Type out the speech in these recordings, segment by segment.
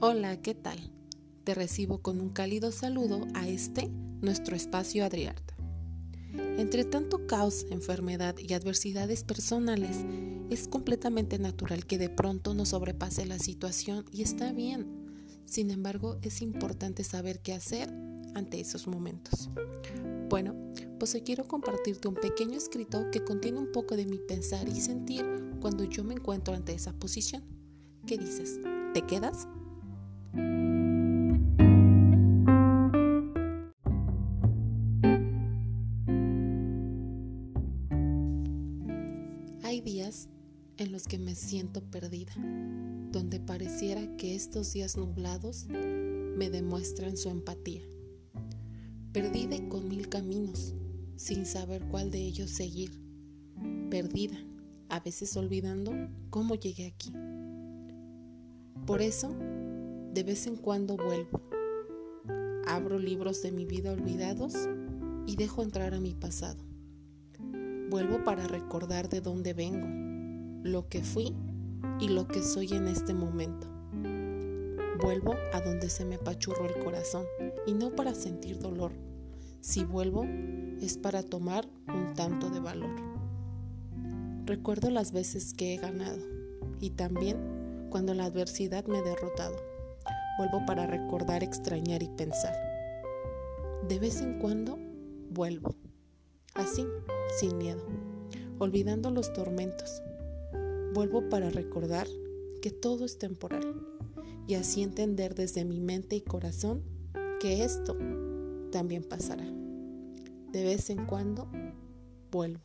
Hola, ¿qué tal? Te recibo con un cálido saludo a este, nuestro espacio Adriarta. Entre tanto caos, enfermedad y adversidades personales, es completamente natural que de pronto nos sobrepase la situación y está bien. Sin embargo, es importante saber qué hacer ante esos momentos. Bueno, pues hoy quiero compartirte un pequeño escrito que contiene un poco de mi pensar y sentir cuando yo me encuentro ante esa posición. ¿Qué dices? ¿Te quedas? Hay días en los que me siento perdida, donde pareciera que estos días nublados me demuestran su empatía. Perdida con mil caminos, sin saber cuál de ellos seguir. Perdida, a veces olvidando cómo llegué aquí. Por eso, de vez en cuando vuelvo. Abro libros de mi vida olvidados y dejo entrar a mi pasado. Vuelvo para recordar de dónde vengo, lo que fui y lo que soy en este momento. Vuelvo a donde se me apachurró el corazón y no para sentir dolor. Si vuelvo es para tomar un tanto de valor. Recuerdo las veces que he ganado y también cuando la adversidad me ha derrotado. Vuelvo para recordar, extrañar y pensar. De vez en cuando vuelvo, así, sin miedo, olvidando los tormentos. Vuelvo para recordar que todo es temporal y así entender desde mi mente y corazón que esto también pasará. De vez en cuando vuelvo.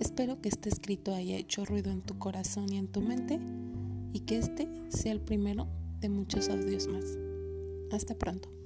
Espero que este escrito haya hecho ruido en tu corazón y en tu mente y que este sea el primero de muchos audios más. Hasta pronto.